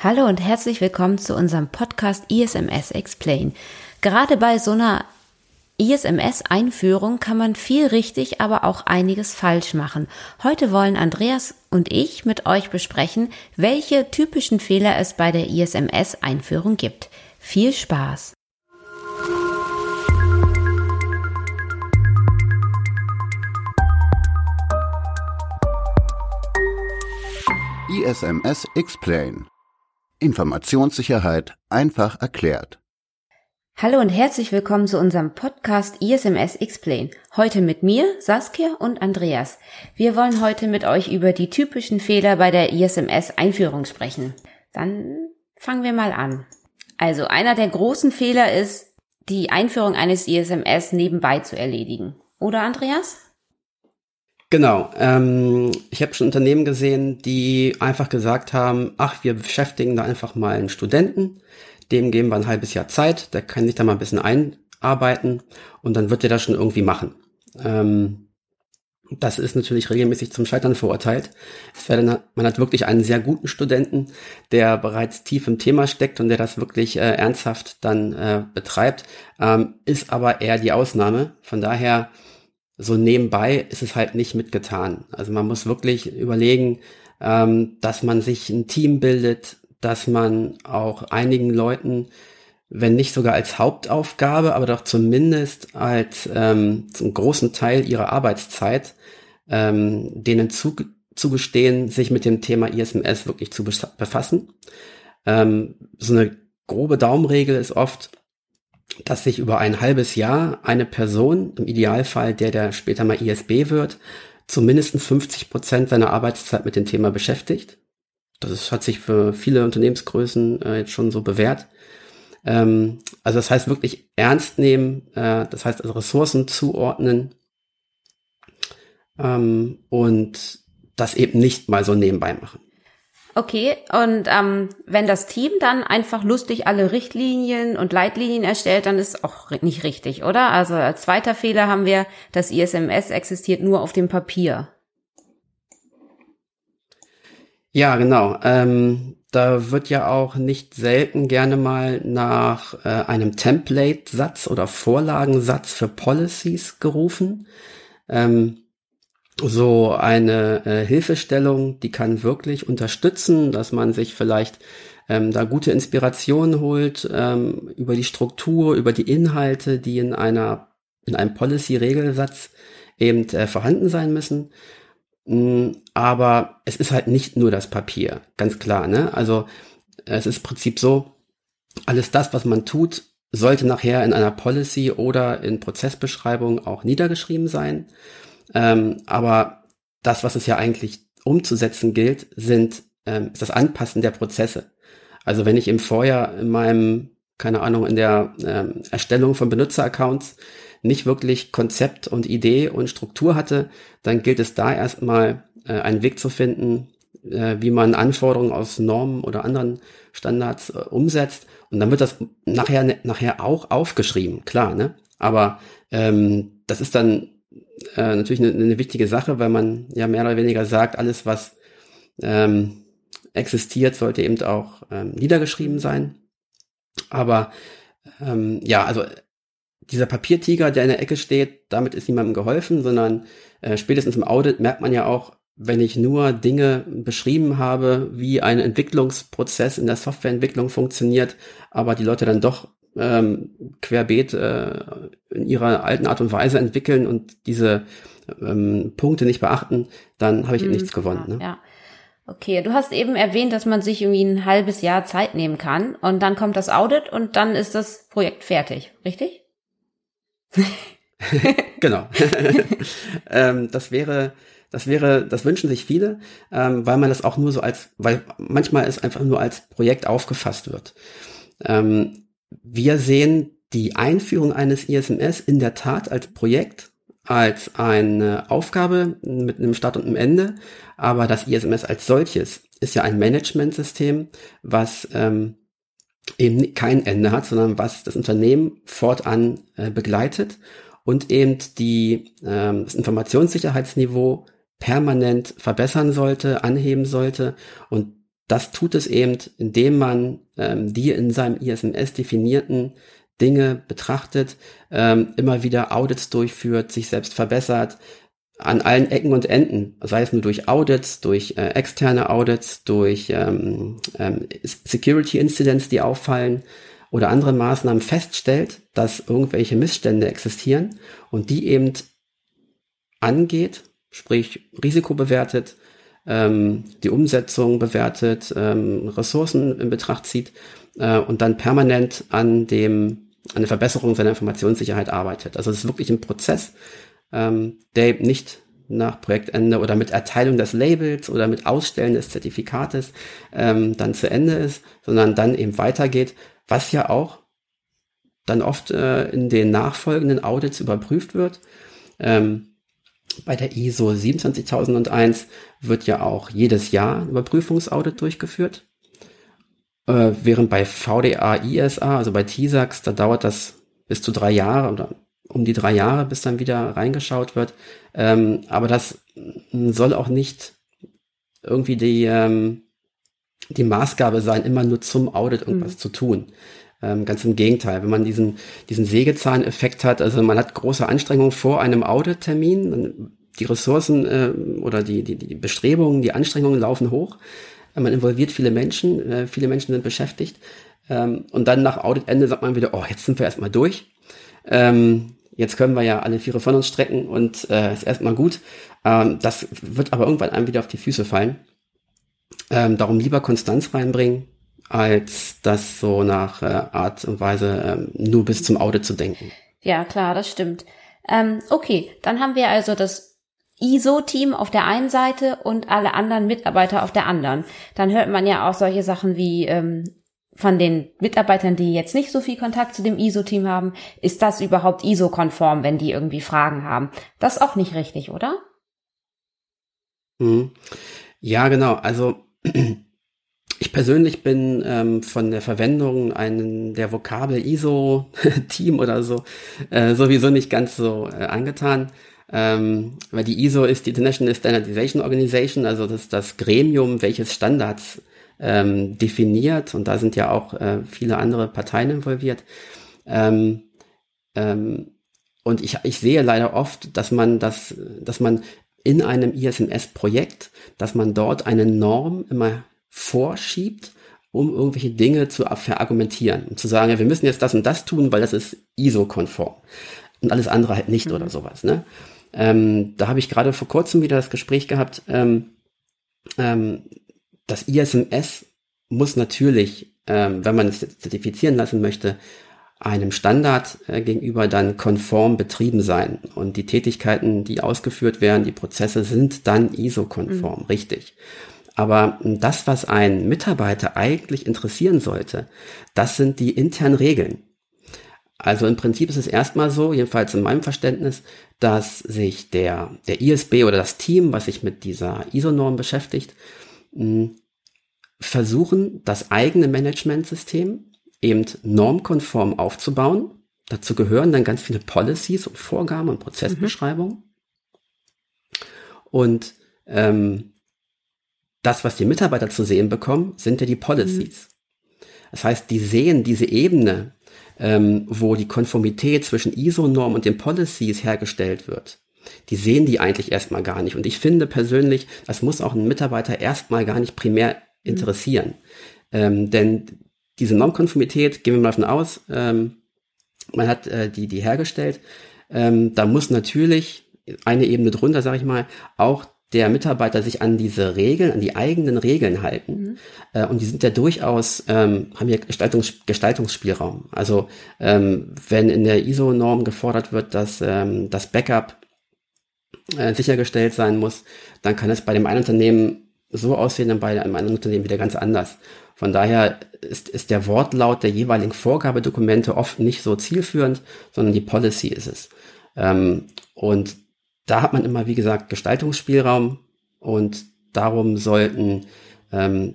Hallo und herzlich willkommen zu unserem Podcast ISMS Explain. Gerade bei so einer ISMS-Einführung kann man viel richtig, aber auch einiges falsch machen. Heute wollen Andreas und ich mit euch besprechen, welche typischen Fehler es bei der ISMS-Einführung gibt. Viel Spaß! ISMS Explain Informationssicherheit einfach erklärt. Hallo und herzlich willkommen zu unserem Podcast ISMS Explain. Heute mit mir, Saskia und Andreas. Wir wollen heute mit euch über die typischen Fehler bei der ISMS Einführung sprechen. Dann fangen wir mal an. Also einer der großen Fehler ist, die Einführung eines ISMS nebenbei zu erledigen. Oder Andreas? Genau. Ähm, ich habe schon Unternehmen gesehen, die einfach gesagt haben, ach, wir beschäftigen da einfach mal einen Studenten, dem geben wir ein halbes Jahr Zeit, der kann sich da mal ein bisschen einarbeiten und dann wird der das schon irgendwie machen. Ähm, das ist natürlich regelmäßig zum Scheitern verurteilt. Dann, man hat wirklich einen sehr guten Studenten, der bereits tief im Thema steckt und der das wirklich äh, ernsthaft dann äh, betreibt, ähm, ist aber eher die Ausnahme. Von daher so nebenbei ist es halt nicht mitgetan. Also man muss wirklich überlegen, ähm, dass man sich ein Team bildet, dass man auch einigen Leuten, wenn nicht sogar als Hauptaufgabe, aber doch zumindest als ähm, zum großen Teil ihrer Arbeitszeit, ähm, denen zu, zugestehen, sich mit dem Thema ISMS wirklich zu befassen. Ähm, so eine grobe Daumenregel ist oft, dass sich über ein halbes Jahr eine Person, im Idealfall der, der später mal ISB wird, zumindest 50 Prozent seiner Arbeitszeit mit dem Thema beschäftigt. Das ist, hat sich für viele Unternehmensgrößen äh, jetzt schon so bewährt. Ähm, also das heißt wirklich ernst nehmen, äh, das heißt also Ressourcen zuordnen ähm, und das eben nicht mal so nebenbei machen. Okay, und ähm, wenn das Team dann einfach lustig alle Richtlinien und Leitlinien erstellt, dann ist auch nicht richtig, oder? Also als zweiter Fehler haben wir, das ISMS existiert nur auf dem Papier. Ja, genau. Ähm, da wird ja auch nicht selten gerne mal nach äh, einem Template-Satz oder Vorlagensatz für Policies gerufen. Ähm, so eine äh, Hilfestellung, die kann wirklich unterstützen, dass man sich vielleicht ähm, da gute Inspirationen holt ähm, über die Struktur, über die Inhalte, die in einer in einem Policy-Regelsatz eben äh, vorhanden sein müssen. Mm, aber es ist halt nicht nur das Papier, ganz klar. Ne? Also es ist im Prinzip so, alles das, was man tut, sollte nachher in einer Policy oder in Prozessbeschreibung auch niedergeschrieben sein. Ähm, aber das, was es ja eigentlich umzusetzen gilt, sind ähm, ist das Anpassen der Prozesse. Also wenn ich im Vorjahr in meinem, keine Ahnung, in der ähm, Erstellung von Benutzeraccounts nicht wirklich Konzept und Idee und Struktur hatte, dann gilt es da erstmal äh, einen Weg zu finden, äh, wie man Anforderungen aus Normen oder anderen Standards äh, umsetzt. Und dann wird das nachher, nachher auch aufgeschrieben, klar, ne? Aber ähm, das ist dann äh, natürlich eine, eine, wichtige Sache, weil man ja mehr oder weniger sagt, alles, was ähm, existiert, sollte eben auch ähm, niedergeschrieben sein. Aber ähm, ja, also dieser Papiertiger, der in der Ecke steht, damit ist niemandem geholfen, sondern äh, spätestens im Audit merkt man ja auch, wenn ich nur Dinge beschrieben habe, wie ein Entwicklungsprozess in der Softwareentwicklung funktioniert, aber die Leute dann doch ähm, querbeet äh, in ihrer alten Art und Weise entwickeln und diese ähm, Punkte nicht beachten, dann habe ich eben mhm, nichts gewonnen. Ne? Ja. Okay, du hast eben erwähnt, dass man sich irgendwie ein halbes Jahr Zeit nehmen kann und dann kommt das Audit und dann ist das Projekt fertig, richtig? genau. ähm, das wäre, das wäre, das wünschen sich viele, ähm, weil man das auch nur so als, weil manchmal es einfach nur als Projekt aufgefasst wird. Ähm, wir sehen die Einführung eines ISMS in der Tat als Projekt, als eine Aufgabe mit einem Start und einem Ende, aber das ISMS als solches ist ja ein Managementsystem, was ähm, eben kein Ende hat, sondern was das Unternehmen fortan äh, begleitet und eben die, ähm, das Informationssicherheitsniveau permanent verbessern sollte, anheben sollte. Und das tut es eben, indem man ähm, die in seinem ISMS definierten Dinge betrachtet, ähm, immer wieder Audits durchführt, sich selbst verbessert, an allen Ecken und Enden, sei es nur durch Audits, durch äh, externe Audits, durch ähm, ähm, Security Incidents, die auffallen oder andere Maßnahmen feststellt, dass irgendwelche Missstände existieren und die eben angeht, sprich Risiko bewertet, ähm, die Umsetzung bewertet, ähm, Ressourcen in Betracht zieht äh, und dann permanent an dem an der Verbesserung seiner Informationssicherheit arbeitet. Also es ist wirklich ein Prozess, ähm, der eben nicht nach Projektende oder mit Erteilung des Labels oder mit Ausstellen des Zertifikates ähm, dann zu Ende ist, sondern dann eben weitergeht, was ja auch dann oft äh, in den nachfolgenden Audits überprüft wird. Ähm, bei der ISO 27001 wird ja auch jedes Jahr ein Überprüfungsaudit durchgeführt. Äh, während bei VDA, ISA, also bei TISAX, da dauert das bis zu drei Jahre oder um die drei Jahre, bis dann wieder reingeschaut wird. Ähm, aber das soll auch nicht irgendwie die, ähm, die Maßgabe sein, immer nur zum Audit irgendwas mhm. zu tun. Ähm, ganz im Gegenteil, wenn man diesen, diesen Sägezahneffekt hat, also man hat große Anstrengungen vor einem Audit-Termin, die Ressourcen äh, oder die, die, die Bestrebungen, die Anstrengungen laufen hoch, man involviert viele Menschen, äh, viele Menschen sind beschäftigt ähm, und dann nach Auditende sagt man wieder, oh, jetzt sind wir erstmal durch. Ähm, jetzt können wir ja alle Viere von uns strecken und äh, ist erstmal gut. Ähm, das wird aber irgendwann einem wieder auf die Füße fallen. Ähm, darum lieber Konstanz reinbringen, als das so nach äh, Art und Weise ähm, nur bis zum Audit zu denken. Ja, klar, das stimmt. Ähm, okay, dann haben wir also das ISO-Team auf der einen Seite und alle anderen Mitarbeiter auf der anderen. Dann hört man ja auch solche Sachen wie ähm, von den Mitarbeitern, die jetzt nicht so viel Kontakt zu dem ISO-Team haben, ist das überhaupt ISO-konform, wenn die irgendwie Fragen haben? Das ist auch nicht richtig, oder? Mhm. Ja, genau. Also ich persönlich bin ähm, von der Verwendung einen der Vokabel ISO-Team oder so äh, sowieso nicht ganz so äh, angetan. Ähm, weil die ISO ist die International Standardization Organization, also das ist das Gremium, welches Standards ähm, definiert und da sind ja auch äh, viele andere Parteien involviert. Ähm, ähm, und ich, ich sehe leider oft, dass man das, dass man in einem ISMS-Projekt, dass man dort eine Norm immer vorschiebt, um irgendwelche Dinge zu verargumentieren und zu sagen, ja, wir müssen jetzt das und das tun, weil das ist ISO-konform und alles andere halt nicht mhm. oder sowas. Ne? Ähm, da habe ich gerade vor kurzem wieder das Gespräch gehabt, ähm, ähm, das ISMS muss natürlich, ähm, wenn man es zertifizieren lassen möchte, einem Standard äh, gegenüber dann konform betrieben sein. Und die Tätigkeiten, die ausgeführt werden, die Prozesse sind dann ISO-konform, mhm. richtig. Aber das, was ein Mitarbeiter eigentlich interessieren sollte, das sind die internen Regeln. Also im Prinzip ist es erstmal so, jedenfalls in meinem Verständnis, dass sich der, der ISB oder das Team, was sich mit dieser ISO-Norm beschäftigt, versuchen, das eigene Managementsystem eben normkonform aufzubauen. Dazu gehören dann ganz viele Policies und Vorgaben und Prozessbeschreibungen. Mhm. Und ähm, das, was die Mitarbeiter zu sehen bekommen, sind ja die Policies. Mhm. Das heißt, die sehen diese Ebene, ähm, wo die Konformität zwischen ISO-Norm und den Policies hergestellt wird die sehen die eigentlich erstmal gar nicht. Und ich finde persönlich, das muss auch einen Mitarbeiter erstmal gar nicht primär interessieren. Mhm. Ähm, denn diese Normkonformität, gehen wir mal davon aus, ähm, man hat äh, die, die hergestellt, ähm, da muss natürlich eine Ebene drunter, sage ich mal, auch der Mitarbeiter sich an diese Regeln, an die eigenen Regeln halten. Mhm. Äh, und die sind ja durchaus, ähm, haben ja Gestaltungs Gestaltungsspielraum. Also ähm, wenn in der ISO-Norm gefordert wird, dass ähm, das Backup äh, sichergestellt sein muss, dann kann es bei dem einen Unternehmen so aussehen und bei einem anderen Unternehmen wieder ganz anders. Von daher ist, ist der Wortlaut der jeweiligen Vorgabedokumente oft nicht so zielführend, sondern die Policy ist es. Ähm, und da hat man immer, wie gesagt, Gestaltungsspielraum und darum sollten ähm,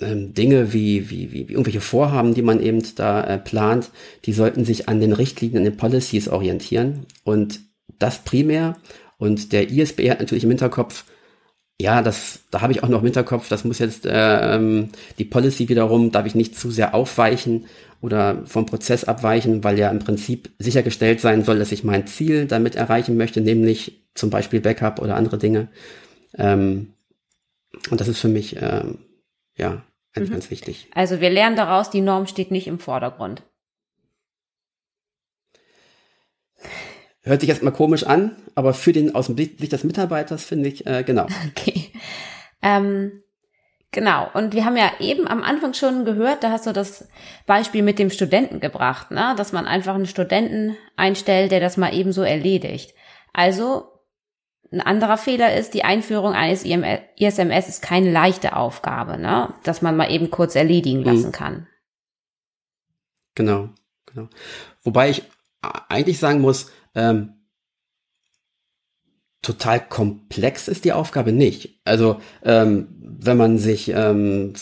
ähm, Dinge wie, wie, wie, wie irgendwelche Vorhaben, die man eben da äh, plant, die sollten sich an den Richtlinien, an den Policies orientieren. Und das primär. Und der ISB hat natürlich im Hinterkopf, ja, das, da habe ich auch noch im Hinterkopf, das muss jetzt ähm, die Policy wiederum, darf ich nicht zu sehr aufweichen oder vom Prozess abweichen, weil ja im Prinzip sichergestellt sein soll, dass ich mein Ziel damit erreichen möchte, nämlich zum Beispiel Backup oder andere Dinge. Ähm, und das ist für mich ähm, ja ganz, mhm. ganz wichtig. Also wir lernen daraus, die Norm steht nicht im Vordergrund. Hört sich erstmal komisch an, aber für den aus dem Sicht des Mitarbeiters finde ich, äh, genau. Okay. Ähm, genau. Und wir haben ja eben am Anfang schon gehört, da hast du das Beispiel mit dem Studenten gebracht, ne? dass man einfach einen Studenten einstellt, der das mal eben so erledigt. Also ein anderer Fehler ist, die Einführung eines ISMS ist keine leichte Aufgabe, ne? dass man mal eben kurz erledigen lassen mhm. kann. Genau, genau. Wobei ich eigentlich sagen muss, ähm, total komplex ist die Aufgabe nicht. Also ähm, wenn man sich ähm,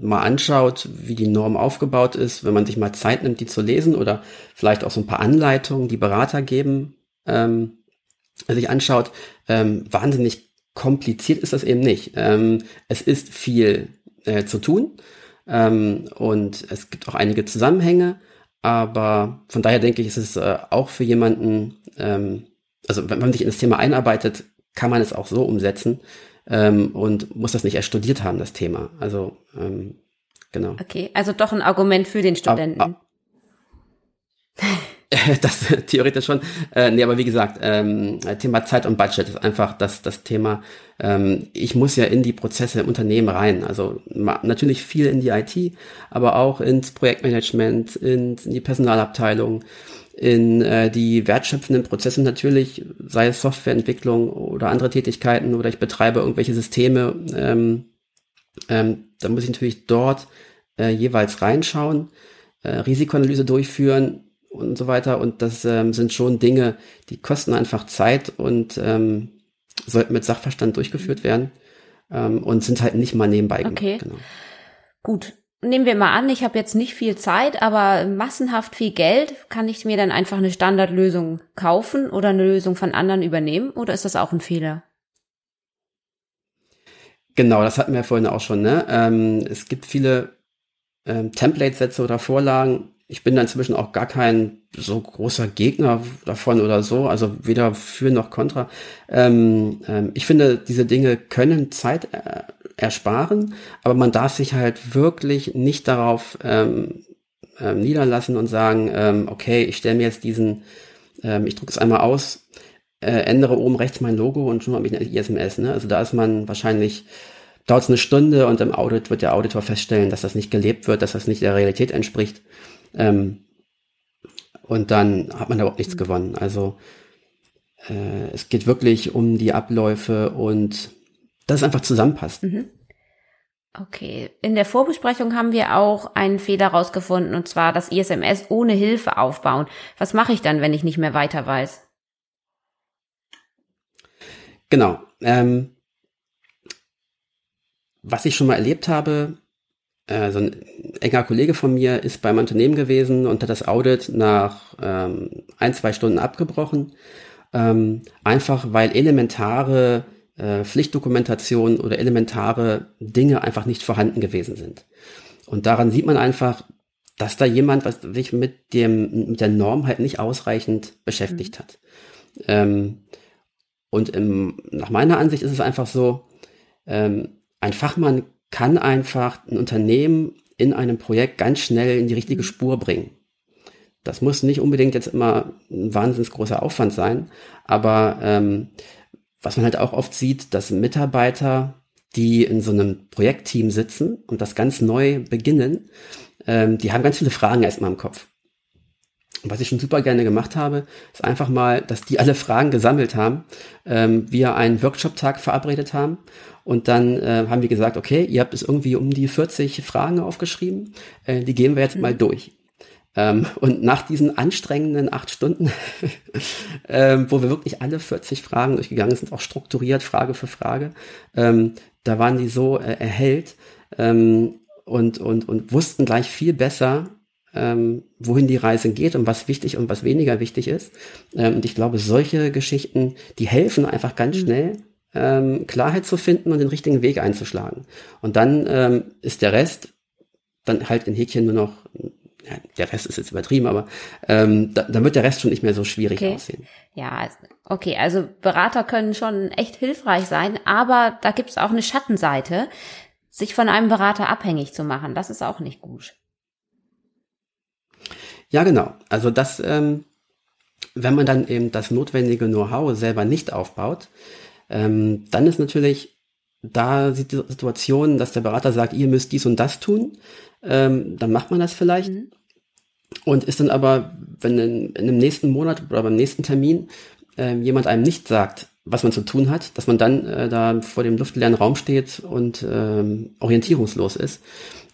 mal anschaut, wie die Norm aufgebaut ist, wenn man sich mal Zeit nimmt, die zu lesen oder vielleicht auch so ein paar Anleitungen, die Berater geben, ähm, sich anschaut, ähm, wahnsinnig kompliziert ist das eben nicht. Ähm, es ist viel äh, zu tun ähm, und es gibt auch einige Zusammenhänge, aber von daher denke ich, ist es äh, auch für jemanden, ähm, also wenn man sich in das Thema einarbeitet, kann man es auch so umsetzen ähm, und muss das nicht erst studiert haben, das Thema. Also ähm, genau. Okay, also doch ein Argument für den Studenten. Ab, ab, das theoretisch schon. Äh, nee, aber wie gesagt, ähm, Thema Zeit und Budget ist einfach das, das Thema. Ähm, ich muss ja in die Prozesse im Unternehmen rein. Also natürlich viel in die IT, aber auch ins Projektmanagement, in, in die Personalabteilung, in äh, die wertschöpfenden Prozesse natürlich, sei es Softwareentwicklung oder andere Tätigkeiten oder ich betreibe irgendwelche Systeme. Ähm, ähm, da muss ich natürlich dort äh, jeweils reinschauen, äh, Risikoanalyse durchführen und so weiter. Und das ähm, sind schon Dinge, die kosten einfach Zeit und ähm, sollten mit Sachverstand durchgeführt werden ähm, und sind halt nicht mal nebenbei okay. Genau. Gut. Nehmen wir mal an, ich habe jetzt nicht viel Zeit, aber massenhaft viel Geld. Kann ich mir dann einfach eine Standardlösung kaufen oder eine Lösung von anderen übernehmen? Oder ist das auch ein Fehler? Genau, das hatten wir vorhin auch schon. Ne? Ähm, es gibt viele ähm, Template-Sätze oder Vorlagen, ich bin da inzwischen auch gar kein so großer Gegner davon oder so, also weder für noch contra. Ähm, ähm, ich finde, diese Dinge können Zeit äh, ersparen, aber man darf sich halt wirklich nicht darauf ähm, äh, niederlassen und sagen, ähm, okay, ich stelle mir jetzt diesen, ähm, ich drücke es einmal aus, äh, ändere oben rechts mein Logo und schon habe ich eine ISMS. Ne? Also da ist man wahrscheinlich dauert es eine Stunde und im Audit wird der Auditor feststellen, dass das nicht gelebt wird, dass das nicht der Realität entspricht. Ähm, und dann hat man überhaupt nichts gewonnen. Also äh, es geht wirklich um die Abläufe und dass es einfach zusammenpasst. Mhm. Okay. In der Vorbesprechung haben wir auch einen Fehler rausgefunden, und zwar das ISMS ohne Hilfe aufbauen. Was mache ich dann, wenn ich nicht mehr weiter weiß? Genau. Ähm, was ich schon mal erlebt habe, so ein enger Kollege von mir ist beim Unternehmen gewesen und hat das Audit nach ähm, ein, zwei Stunden abgebrochen. Ähm, einfach weil elementare äh, Pflichtdokumentation oder elementare Dinge einfach nicht vorhanden gewesen sind. Und daran sieht man einfach, dass da jemand, was sich mit dem, mit der Norm halt nicht ausreichend beschäftigt mhm. hat. Ähm, und im, nach meiner Ansicht ist es einfach so, ähm, ein Fachmann kann einfach ein Unternehmen in einem Projekt ganz schnell in die richtige mhm. Spur bringen. Das muss nicht unbedingt jetzt immer ein wahnsinnig großer Aufwand sein, aber ähm, was man halt auch oft sieht, dass Mitarbeiter, die in so einem Projektteam sitzen und das ganz neu beginnen, ähm, die haben ganz viele Fragen erstmal im Kopf. Und was ich schon super gerne gemacht habe, ist einfach mal, dass die alle Fragen gesammelt haben, ähm, wir einen Workshop-Tag verabredet haben und dann äh, haben wir gesagt, okay, ihr habt es irgendwie um die 40 Fragen aufgeschrieben, äh, die gehen wir jetzt mhm. mal durch. Ähm, und nach diesen anstrengenden acht Stunden, ähm, wo wir wirklich alle 40 Fragen durchgegangen sind, auch strukturiert, Frage für Frage, ähm, da waren die so äh, erhellt ähm, und, und, und wussten gleich viel besser, ähm, wohin die Reise geht und was wichtig und was weniger wichtig ist. Ähm, und ich glaube, solche Geschichten, die helfen einfach ganz mhm. schnell, ähm, Klarheit zu finden und den richtigen Weg einzuschlagen. Und dann ähm, ist der Rest dann halt in Häkchen nur noch, ja, der Rest ist jetzt übertrieben, aber ähm, da, dann wird der Rest schon nicht mehr so schwierig okay. aussehen. Ja, okay, also Berater können schon echt hilfreich sein, aber da gibt's auch eine Schattenseite, sich von einem Berater abhängig zu machen. Das ist auch nicht gut. Ja, genau. Also das, ähm, wenn man dann eben das notwendige Know-how selber nicht aufbaut, ähm, dann ist natürlich da die Situation, dass der Berater sagt, ihr müsst dies und das tun, ähm, dann macht man das vielleicht. Mhm. Und ist dann aber, wenn in, in dem nächsten Monat oder beim nächsten Termin ähm, jemand einem nicht sagt, was man zu tun hat, dass man dann äh, da vor dem luftleeren Raum steht und ähm, orientierungslos ist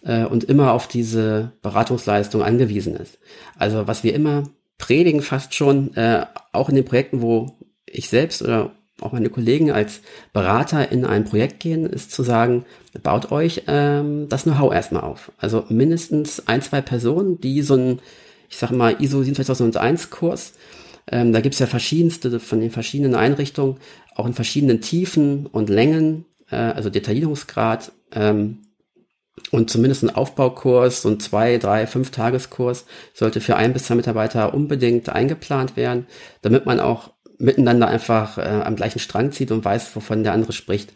äh, und immer auf diese Beratungsleistung angewiesen ist. Also was wir immer predigen fast schon, äh, auch in den Projekten, wo ich selbst oder auch meine Kollegen als Berater in ein Projekt gehen, ist zu sagen, baut euch ähm, das Know-how erstmal auf. Also mindestens ein, zwei Personen, die so ein, ich sag mal, ISO 27001 Kurs, ähm, da gibt's ja verschiedenste von den verschiedenen Einrichtungen, auch in verschiedenen Tiefen und Längen, äh, also Detaillierungsgrad, ähm, und zumindest ein Aufbaukurs, so ein zwei, drei, fünf Tageskurs sollte für ein bis zwei Mitarbeiter unbedingt eingeplant werden, damit man auch miteinander einfach äh, am gleichen Strang zieht und weiß, wovon der andere spricht.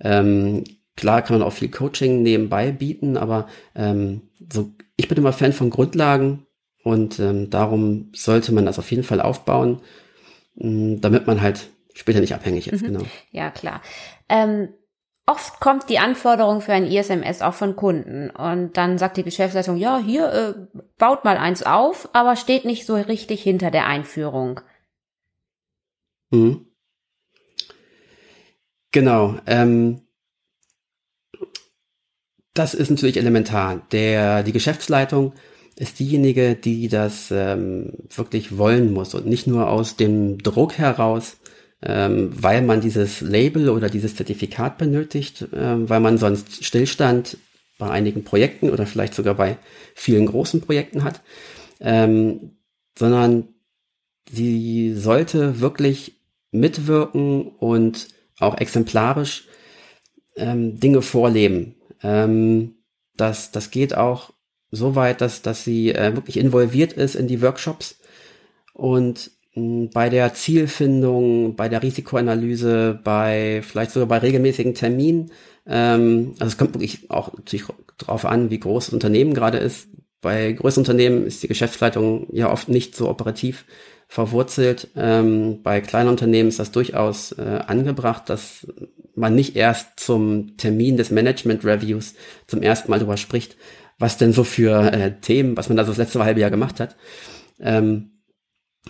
Ähm, klar kann man auch viel Coaching nebenbei bieten, aber ähm, so, ich bin immer Fan von Grundlagen und ähm, darum sollte man das auf jeden Fall aufbauen, mh, mm, damit man halt später nicht abhängig ist. Mhm. Genau. Ja, klar. Ähm, oft kommt die Anforderung für ein ISMS auch von Kunden und dann sagt die Geschäftsleitung, ja, hier äh, baut mal eins auf, aber steht nicht so richtig hinter der Einführung. Mhm. Genau. Ähm, das ist natürlich elementar. Der, die Geschäftsleitung ist diejenige, die das ähm, wirklich wollen muss und nicht nur aus dem Druck heraus, ähm, weil man dieses Label oder dieses Zertifikat benötigt, ähm, weil man sonst Stillstand bei einigen Projekten oder vielleicht sogar bei vielen großen Projekten hat, ähm, sondern sie sollte wirklich mitwirken und auch exemplarisch ähm, Dinge vorleben. Ähm, das, das geht auch so weit, dass, dass sie äh, wirklich involviert ist in die Workshops und mh, hm, bei der Zielfindung, bei der Risikoanalyse, bei vielleicht sogar bei regelmäßigen Terminen. Ähm, also es kommt wirklich auch natürlich darauf an, wie groß das Unternehmen gerade ist. Bei größeren Unternehmen ist die Geschäftsleitung ja oft nicht so operativ verwurzelt. Ähm, bei kleinen Unternehmen ist das durchaus äh, angebracht, dass man nicht erst zum Termin des Management Reviews zum ersten Mal darüber spricht, was denn so für äh, Themen, was man da so das letzte halbe Jahr gemacht hat. Ähm,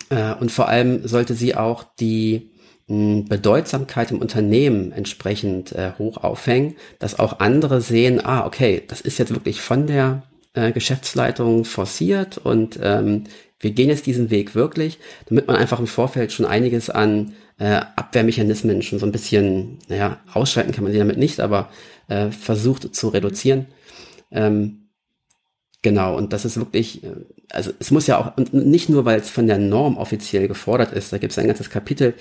äh, und vor allem sollte sie auch die mh, Bedeutsamkeit im Unternehmen entsprechend äh, hoch aufhängen, dass auch andere sehen, ah, okay, das ist jetzt wirklich von der äh, Geschäftsleitung forciert und ähm, wir gehen jetzt diesen Weg wirklich, damit man einfach im Vorfeld schon einiges an äh, Abwehrmechanismen schon so ein bisschen, naja, ausschalten kann man sie damit nicht, aber äh, versucht zu reduzieren. Ähm, genau, und das ist wirklich, äh, also es muss ja auch, und nicht nur, weil es von der Norm offiziell gefordert ist, da gibt es ein ganzes Kapitel,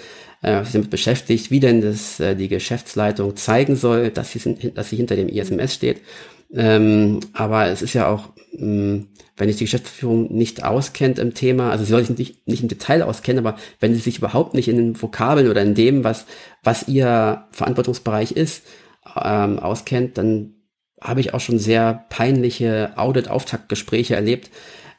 äh, was sich damit beschäftigt, wie denn das äh, die Geschäftsleitung zeigen soll, dass sie, dass sie hinter dem ISMS steht. Ähm, aber es ist ja auch, mh, hm, wenn sich die Geschäftsführung nicht auskennt im Thema, also sie soll sich nicht, nicht im Detail auskennen, aber wenn sie sich überhaupt nicht in den Vokabeln oder in dem, was, was ihr Verantwortungsbereich ist, ähm, auskennt, dann habe ich auch schon sehr peinliche Audit-Auftaktgespräche erlebt,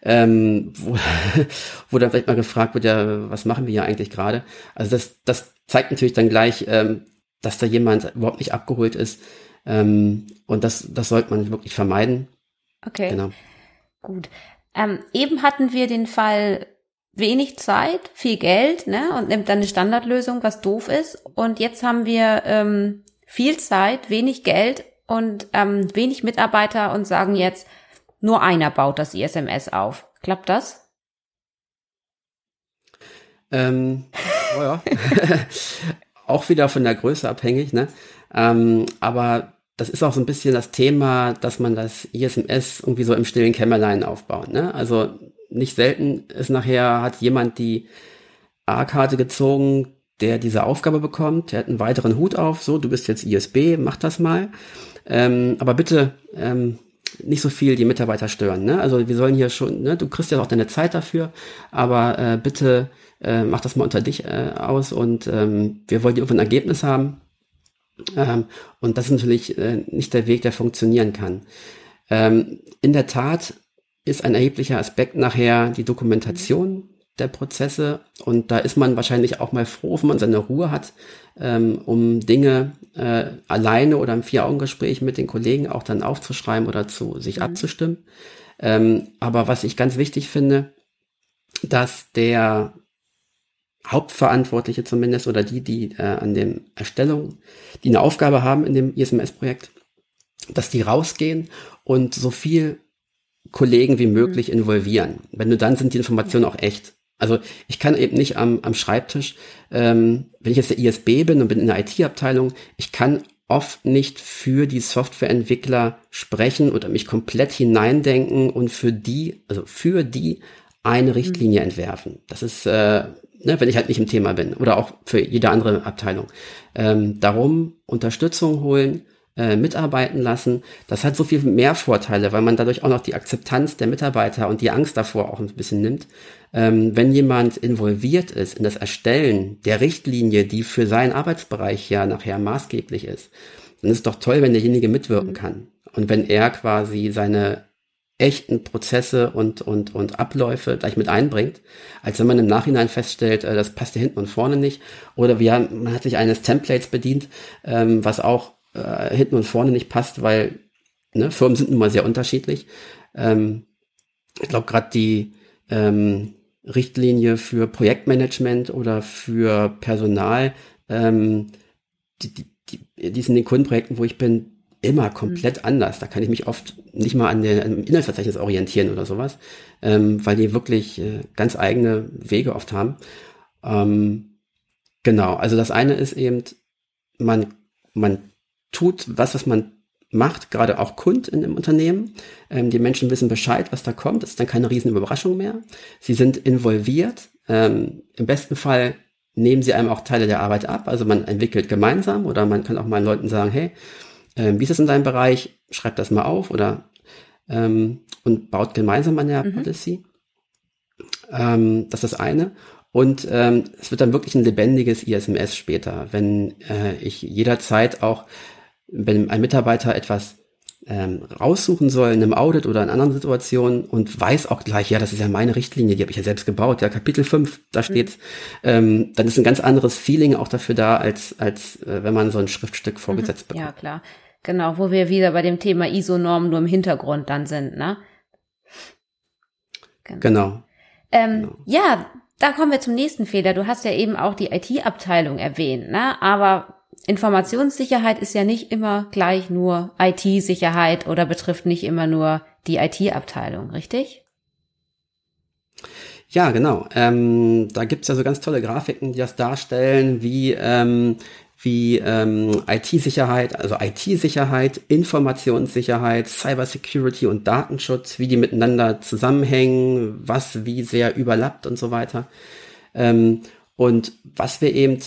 ähm, wo, wo dann vielleicht mal gefragt wird, ja, was machen wir hier eigentlich gerade? Also das, das zeigt natürlich dann gleich, ähm, dass da jemand überhaupt nicht abgeholt ist, ähm, und das, das sollte man wirklich vermeiden. Okay. Genau. Gut. Ähm, eben hatten wir den Fall wenig Zeit, viel Geld, ne, und nimmt dann eine Standardlösung, was doof ist. Und jetzt haben wir ähm, viel Zeit, wenig Geld und ähm, wenig Mitarbeiter und sagen jetzt, nur einer baut das ISMS auf. Klappt das? Ähm, oh ja. auch wieder von der Größe abhängig, ne? Ähm, aber das ist auch so ein bisschen das Thema, dass man das ISMS irgendwie so im stillen Kämmerlein aufbaut. Ne? Also nicht selten ist nachher, hat jemand die A-Karte gezogen, der diese Aufgabe bekommt, der hat einen weiteren Hut auf, so, du bist jetzt ISB, mach das mal. Ähm, aber bitte ähm, nicht so viel die Mitarbeiter stören. Ne? Also wir sollen hier schon, ne, du kriegst ja auch deine Zeit dafür, aber äh, bitte äh, mach das mal unter dich äh, aus und ähm, wir wollen irgendwann ein Ergebnis haben. Ähm, und das ist natürlich äh, nicht der Weg, der funktionieren kann. Ähm, in der Tat ist ein erheblicher Aspekt nachher die Dokumentation der Prozesse und da ist man wahrscheinlich auch mal froh, wenn man seine Ruhe hat, ähm, um Dinge äh, alleine oder im Vier-Augen-Gespräch mit den Kollegen auch dann aufzuschreiben oder zu sich mhm. abzustimmen. Ähm, aber was ich ganz wichtig finde, dass der Hauptverantwortliche zumindest oder die, die äh, an dem Erstellung, die eine Aufgabe haben in dem ISMS-Projekt, dass die rausgehen und so viel Kollegen wie möglich mhm. involvieren. Wenn du dann sind die Informationen auch echt. Also ich kann eben nicht am, am Schreibtisch, ähm, wenn ich jetzt der ISB bin und bin in der IT-Abteilung, ich kann oft nicht für die Softwareentwickler sprechen oder mich komplett hineindenken und für die, also für die eine Richtlinie mhm. entwerfen. Das ist, äh, ne, wenn ich halt nicht im Thema bin oder auch für jede andere Abteilung. Ähm, darum Unterstützung holen, äh, mitarbeiten lassen. Das hat so viel mehr Vorteile, weil man dadurch auch noch die Akzeptanz der Mitarbeiter und die Angst davor auch ein bisschen nimmt. Ähm, wenn jemand involviert ist in das Erstellen der Richtlinie, die für seinen Arbeitsbereich ja nachher maßgeblich ist, dann ist es doch toll, wenn derjenige mitwirken mhm. kann. Und wenn er quasi seine echten Prozesse und, und, und Abläufe gleich mit einbringt, als wenn man im Nachhinein feststellt, äh, das passt hier hinten und vorne nicht. Oder wir haben, man hat sich eines Templates bedient, ähm, was auch äh, hinten und vorne nicht passt, weil ne, Firmen sind nun mal sehr unterschiedlich. Ähm, ich glaube, gerade die ähm, Richtlinie für Projektmanagement oder für Personal, ähm, die, die, die, die sind in den Kundenprojekten, wo ich bin, immer komplett mhm. anders. Da kann ich mich oft nicht mal an, dem Inhaltsverzeichnis orientieren oder sowas, ähm, weil die wirklich äh, ganz eigene Wege oft haben. Ähm, genau, also das eine ist eben, man, man tut was, was man macht, gerade auch Kund in einem Unternehmen. Ähm, die Menschen wissen Bescheid, was da kommt. Das ist dann keine riesen Überraschung mehr. Sie sind involviert. Ähm, Im besten Fall nehmen sie einem auch Teile der Arbeit ab. Also man entwickelt gemeinsam oder man kann auch mal Leuten sagen, hey, ähm, wie ist es in deinem Bereich? Schreib das mal auf oder ähm, und baut gemeinsam an der mhm. Policy. Ähm, das ist das eine. Und ähm, es wird dann wirklich ein lebendiges ISMS später, wenn äh, ich jederzeit auch wenn ein Mitarbeiter etwas ähm, raussuchen soll in einem Audit oder in anderen Situationen und weiß auch gleich, ja, das ist ja meine Richtlinie, die habe ich ja selbst gebaut, ja, Kapitel 5, da steht's, mhm. ähm, dann ist ein ganz anderes Feeling auch dafür da, als, als äh, wenn man so ein Schriftstück vorgesetzt mhm. bekommt. Ja, klar. Genau, wo wir wieder bei dem Thema ISO-Normen nur im Hintergrund dann sind, ne? Genau. genau. Ähm, genau. Ja, da kommen wir zum nächsten Fehler. Du hast ja eben auch die IT-Abteilung erwähnt, ne? Aber Informationssicherheit ist ja nicht immer gleich nur IT-Sicherheit oder betrifft nicht immer nur die IT-Abteilung, richtig? Ja, genau. Ähm, da gibt's ja so ganz tolle Grafiken, die das darstellen, wie, ähm, wie ähm, IT-Sicherheit, also IT-Sicherheit, Informationssicherheit, Cybersecurity und Datenschutz, wie die miteinander zusammenhängen, was wie sehr überlappt und so weiter. Ähm, und was wir eben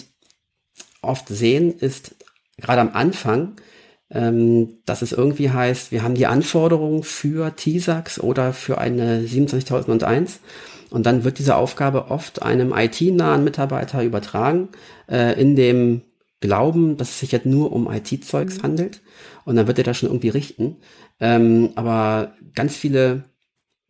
oft sehen, ist gerade am Anfang, ähm, dass es irgendwie heißt, wir haben die Anforderungen für TISAX oder für eine 27001 und dann wird diese Aufgabe oft einem IT-nahen Mitarbeiter übertragen, äh, in dem Glauben, dass es sich jetzt nur um IT-Zeugs mhm. handelt und dann wird er das schon irgendwie richten. Ähm, aber ganz viele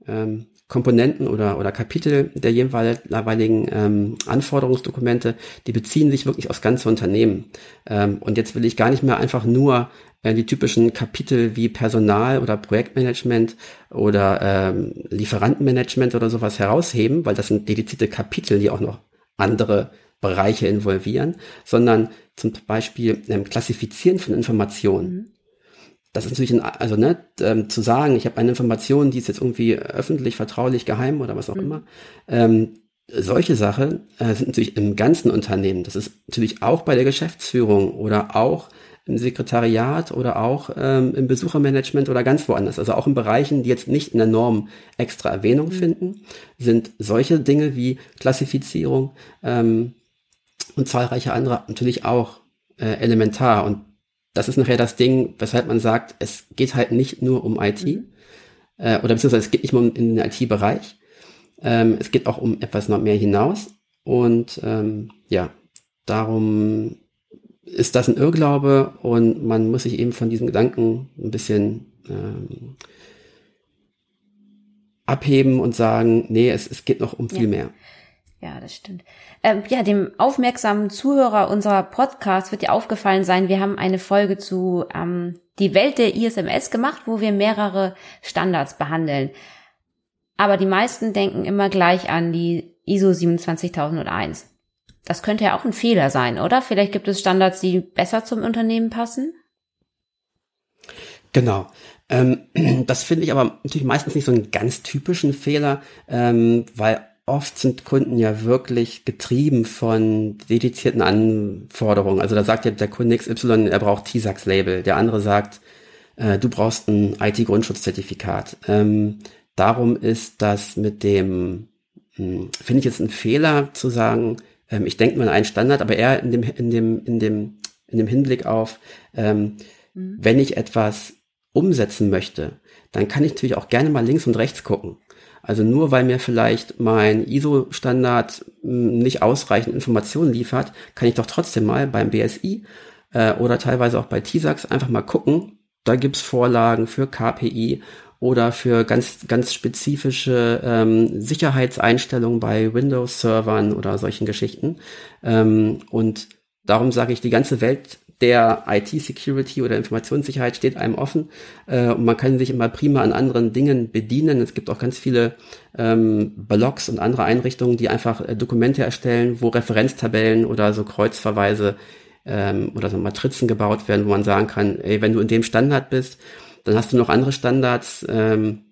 ähm, Komponenten oder, oder Kapitel der jeweiligen ähm, Anforderungsdokumente, die beziehen sich wirklich aufs ganze Unternehmen. Ähm, und jetzt will ich gar nicht mehr einfach nur äh, die typischen Kapitel wie Personal oder Projektmanagement oder ähm, Lieferantenmanagement oder sowas herausheben, weil das sind dedizierte Kapitel, die auch noch andere Bereiche involvieren, sondern zum Beispiel ähm, Klassifizieren von Informationen. Mhm das ist natürlich, ein, also ne, ähm, zu sagen, ich habe eine Information, die ist jetzt irgendwie öffentlich, vertraulich, geheim oder was auch mhm. immer. Ähm, solche Sachen äh, sind natürlich im ganzen Unternehmen. Das ist natürlich auch bei der Geschäftsführung oder auch im Sekretariat oder auch ähm, im Besuchermanagement oder ganz woanders. Also auch in Bereichen, die jetzt nicht in der Norm extra Erwähnung mhm. finden, sind solche Dinge wie Klassifizierung, ähm, und zahlreiche andere natürlich auch äh, elementar. Und das ist nachher das Ding, weshalb man sagt, es geht halt nicht nur um IT, mhm. äh, oder beziehungsweise es geht nicht nur um den IT-Bereich, ähm, es geht auch um etwas noch mehr hinaus. Und ähm, ja, darum ist das ein Irrglaube und man muss sich eben von diesem Gedanken ein bisschen ähm, abheben und sagen, nee, es, es geht noch um viel ja. mehr. Ja, das stimmt. Ähm, ja, dem aufmerksamen Zuhörer unserer Podcast wird dir aufgefallen sein, wir haben eine Folge zu ähm, die Welt der ISMS gemacht, wo wir mehrere Standards behandeln. Aber die meisten denken immer gleich an die ISO 27001. Das könnte ja auch ein Fehler sein, oder? Vielleicht gibt es Standards, die besser zum Unternehmen passen? Genau. Ähm, das finde ich aber natürlich meistens nicht so einen ganz typischen Fehler, ähm, weil oft sind Kunden ja wirklich getrieben von dedizierten Anforderungen. Also da sagt ja der Kunde XY, er braucht TISAX-Label. Der andere sagt, äh, du brauchst ein IT-Grundschutzzertifikat. Ähm, darum ist das mit dem, hm, finde ich jetzt ein Fehler zu sagen, ähm, ich denke mal einen Standard, aber eher in dem, in dem, in dem, in dem Hinblick auf, ähm, mhm. wenn ich etwas umsetzen möchte, dann kann ich natürlich auch gerne mal links und rechts gucken. Also nur weil mir vielleicht mein ISO-Standard hm, nicht ausreichend Informationen liefert, kann ich doch trotzdem mal beim BSI äh, oder teilweise auch bei TISAX einfach mal gucken. Da gibt's Vorlagen für KPI oder für ganz, ganz spezifische ähm, Sicherheitseinstellungen bei Windows-Servern oder solchen Geschichten. Ähm, und darum sage ich, die ganze Welt der IT-Security oder Informationssicherheit steht einem offen äh, und man kann sich immer prima an anderen Dingen bedienen. Es gibt auch ganz viele ähm, Blogs und andere Einrichtungen, die einfach äh, Dokumente erstellen, wo Referenztabellen oder so Kreuzverweise ähm, oder so Matrizen gebaut werden, wo man sagen kann, ey, wenn du in dem Standard bist, dann hast du noch andere Standards. Ähm,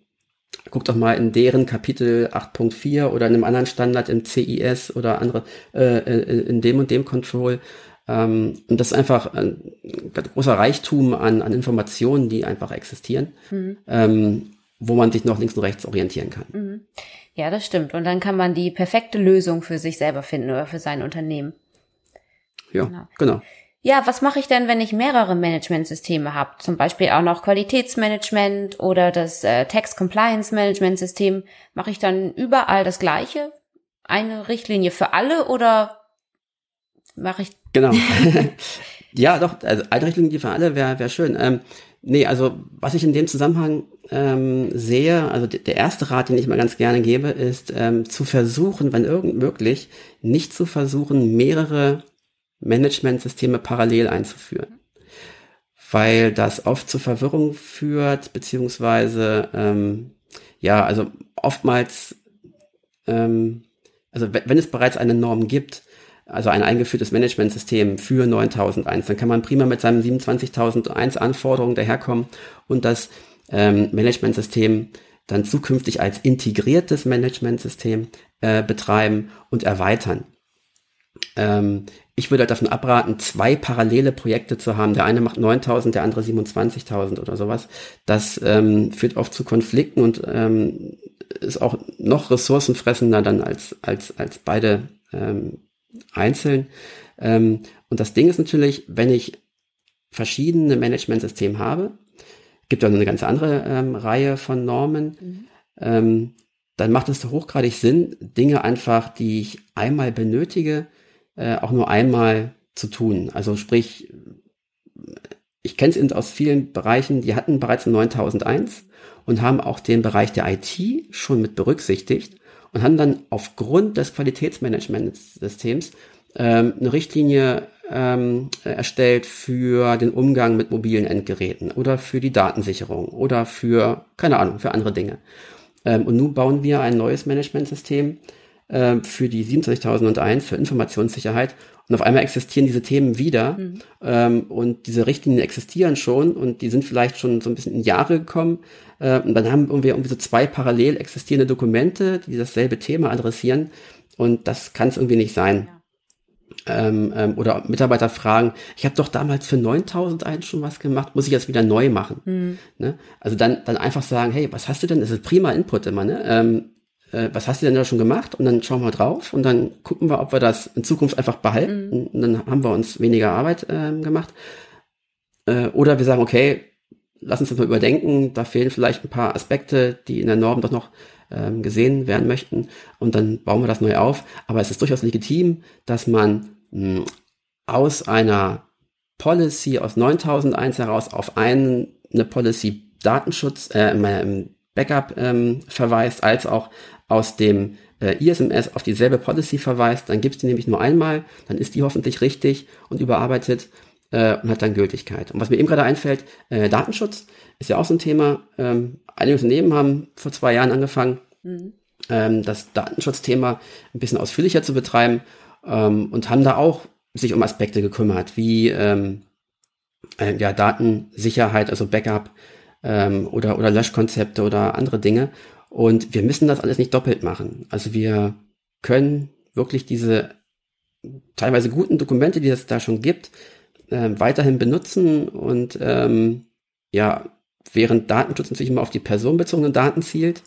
guck doch mal in deren Kapitel 8.4 oder in einem anderen Standard im CIS oder andere äh, äh in dem und dem Control ähm, und das ist einfach ein, großer Reichtum an, an Informationen, die einfach existieren, mhm. ähm, wo man sich noch links und rechts orientieren kann. Mhm. Ja, das stimmt. Und dann kann man die perfekte Lösung für sich selber finden oder für sein Unternehmen. Ja, genau. genau. Ja, was mache ich denn, wenn ich mehrere Managementsysteme habe? Zum Beispiel auch noch Qualitätsmanagement oder das äh, Tax Compliance Management System. Mache ich dann überall das Gleiche? Eine Richtlinie für alle oder mache ich. Genau. ja, doch, also Einrichtungen, für alle wäre wär schön. Ähm, nee, also was ich in dem Zusammenhang ähm, sehe, also der erste Rat, den ich mal ganz gerne gebe, ist ähm, zu versuchen, wenn irgend möglich, nicht zu versuchen, mehrere Managementsysteme parallel einzuführen. Weil das oft zu Verwirrung führt, beziehungsweise ähm, ja, also oftmals, ähm, also wenn es bereits eine Norm gibt, also ein eingeführtes Managementsystem für 9001. Dann kann man prima mit seinem 27001 Anforderungen daherkommen und das ähm, Managementsystem dann zukünftig als integriertes Managementsystem äh, betreiben und erweitern. Ähm, ich würde halt davon abraten, zwei parallele Projekte zu haben. Der eine macht 9000, der andere 27.000 oder sowas. Das ähm, führt oft zu Konflikten und ähm, ist auch noch ressourcenfressender dann als, als, als beide ähm, einzeln. Ähm, und das Ding ist natürlich, wenn ich verschiedene Managementsysteme habe, gibt ja noch eine ganz andere ähm, Reihe von Normen, mhm. ähm, dann macht es hochgradig Sinn, Dinge einfach, die ich einmal benötige, äh, auch nur einmal zu tun. Also sprich, ich kenne es aus vielen Bereichen, die hatten bereits ein 9001 und haben auch den Bereich der IT schon mit berücksichtigt und haben dann aufgrund des Qualitätsmanagementsystems ähm, eine Richtlinie ähm, erstellt für den Umgang mit mobilen Endgeräten oder für die Datensicherung oder für, keine Ahnung, für andere Dinge. Ähm, und nun bauen wir ein neues Managementsystem äh, für die 27001 für Informationssicherheit und auf einmal existieren diese Themen wieder mhm. ähm, und diese Richtlinien existieren schon und die sind vielleicht schon so ein bisschen in Jahre gekommen. Äh, und dann haben wir irgendwie so zwei parallel existierende Dokumente, die dasselbe Thema adressieren. Und das kann es irgendwie nicht sein. Ja. Ähm, ähm, oder Mitarbeiter fragen, ich habe doch damals für 9001 schon was gemacht, muss ich jetzt wieder neu machen? Mhm. Ne? Also dann, dann einfach sagen, hey, was hast du denn? Das ist prima Input immer, ne? Ähm, äh, was hast du denn da schon gemacht? Und dann schauen wir drauf und dann gucken wir, ob wir das in Zukunft einfach behalten. Mhm. Und dann haben wir uns weniger Arbeit äh, gemacht. Äh, oder wir sagen, okay, lass uns das mal überdenken, da fehlen vielleicht ein paar Aspekte, die in der Norm doch noch ähm, gesehen werden möchten. Und dann bauen wir das neu auf. Aber es ist durchaus legitim, dass man mh, hm, aus einer Policy aus 9001 heraus auf einen, eine Policy Datenschutz, äh, Backup ähm, verweist, als auch aus dem äh, ISMS auf dieselbe Policy verweist, dann gibt es die nämlich nur einmal, dann ist die hoffentlich richtig und überarbeitet äh, und hat dann Gültigkeit. Und was mir eben gerade einfällt, äh, Datenschutz ist ja auch so ein Thema. Ähm, einige Unternehmen haben vor zwei Jahren angefangen, mhm. ähm, das Datenschutzthema ein bisschen ausführlicher zu betreiben ähm, und haben da auch sich um Aspekte gekümmert, wie ähm, äh, ja, Datensicherheit, also Backup ähm, oder, oder Löschkonzepte oder andere Dinge. Und wir müssen das alles nicht doppelt machen. Also wir können wirklich diese teilweise guten Dokumente, die es da schon gibt, äh, weiterhin benutzen und ähm, ja, während Datenschutz natürlich immer auf die personenbezogenen Daten zielt,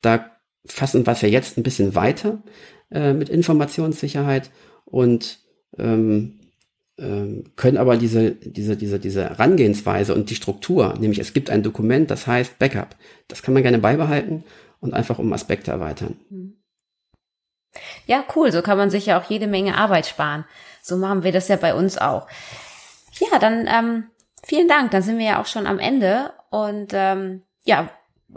da fassen wir es ja jetzt ein bisschen weiter äh, mit Informationssicherheit und ähm, ähm, können aber diese, diese, diese, diese Herangehensweise und die Struktur, nämlich es gibt ein Dokument, das heißt Backup, das kann man gerne beibehalten und einfach um Aspekte erweitern. Ja, cool. So kann man sich ja auch jede Menge Arbeit sparen. So machen wir das ja bei uns auch. Ja, dann ähm, vielen Dank. Dann sind wir ja auch schon am Ende. Und ähm, ja,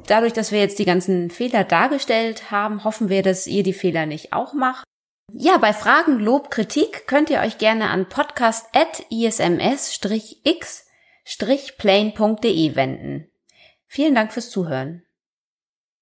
dadurch, dass wir jetzt die ganzen Fehler dargestellt haben, hoffen wir, dass ihr die Fehler nicht auch macht. Ja, bei Fragen, Lob, Kritik könnt ihr euch gerne an podcast.isms-x-plane.de wenden. Vielen Dank fürs Zuhören.